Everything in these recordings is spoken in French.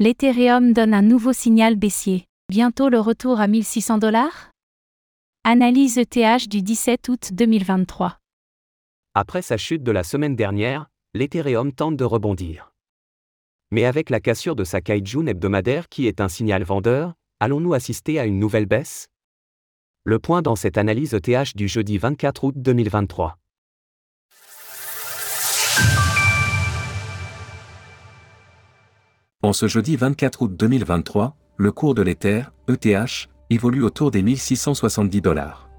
L'Ethereum donne un nouveau signal baissier. Bientôt le retour à 1600 dollars? Analyse ETH du 17 août 2023. Après sa chute de la semaine dernière, l'Ethereum tente de rebondir. Mais avec la cassure de sa Kaijun hebdomadaire qui est un signal vendeur, allons-nous assister à une nouvelle baisse? Le point dans cette analyse ETH du jeudi 24 août 2023. En ce jeudi 24 août 2023, le cours de l'Ether, ETH, évolue autour des 1670 dollars.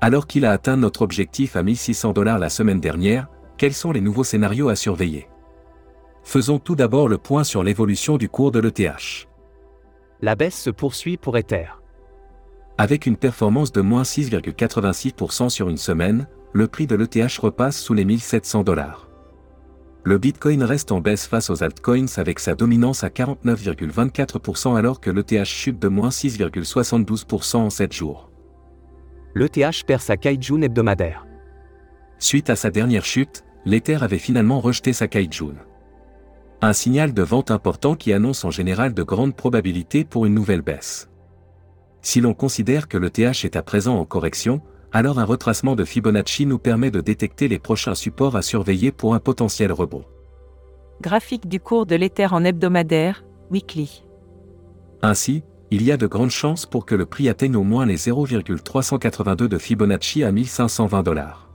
Alors qu'il a atteint notre objectif à 1600 dollars la semaine dernière, quels sont les nouveaux scénarios à surveiller? Faisons tout d'abord le point sur l'évolution du cours de l'ETH. La baisse se poursuit pour Ether. Avec une performance de moins 6,86% sur une semaine, le prix de l'ETH repasse sous les 1700 dollars. Le Bitcoin reste en baisse face aux altcoins avec sa dominance à 49,24% alors que l'ETH chute de moins 6,72% en 7 jours. L'ETH perd sa Kaijun hebdomadaire. Suite à sa dernière chute, l'Ether avait finalement rejeté sa Kaijun. Un signal de vente important qui annonce en général de grandes probabilités pour une nouvelle baisse. Si l'on considère que l'ETH est à présent en correction, alors un retracement de Fibonacci nous permet de détecter les prochains supports à surveiller pour un potentiel rebond. Graphique du cours de l'Ether en hebdomadaire, weekly. Ainsi, il y a de grandes chances pour que le prix atteigne au moins les 0,382 de Fibonacci à 1520 dollars.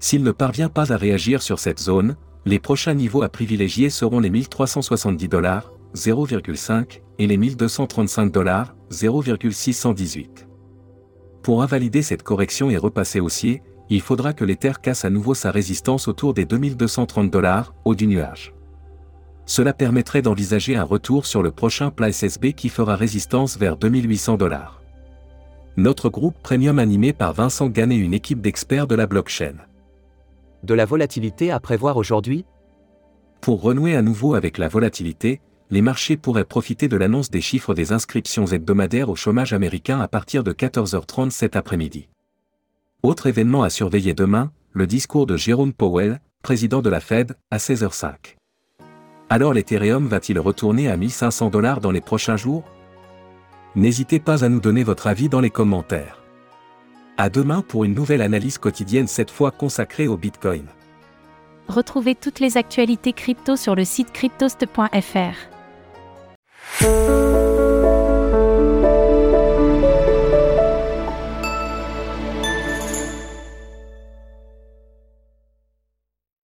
S'il ne parvient pas à réagir sur cette zone, les prochains niveaux à privilégier seront les 1370 dollars, 0,5, et les 1235 dollars, 0,618. Pour invalider cette correction et repasser haussier, il faudra que l'Ether casse à nouveau sa résistance autour des 2230 dollars, au du nuage. Cela permettrait d'envisager un retour sur le prochain plat SSB qui fera résistance vers 2800 dollars. Notre groupe premium animé par Vincent Gann et une équipe d'experts de la blockchain. De la volatilité à prévoir aujourd'hui? Pour renouer à nouveau avec la volatilité, les marchés pourraient profiter de l'annonce des chiffres des inscriptions hebdomadaires au chômage américain à partir de 14h30 cet après-midi. Autre événement à surveiller demain, le discours de Jérôme Powell, président de la Fed, à 16h05. Alors l'Ethereum va-t-il retourner à 1500 dollars dans les prochains jours? N'hésitez pas à nous donner votre avis dans les commentaires. À demain pour une nouvelle analyse quotidienne cette fois consacrée au Bitcoin. Retrouvez toutes les actualités crypto sur le site cryptost.fr. Música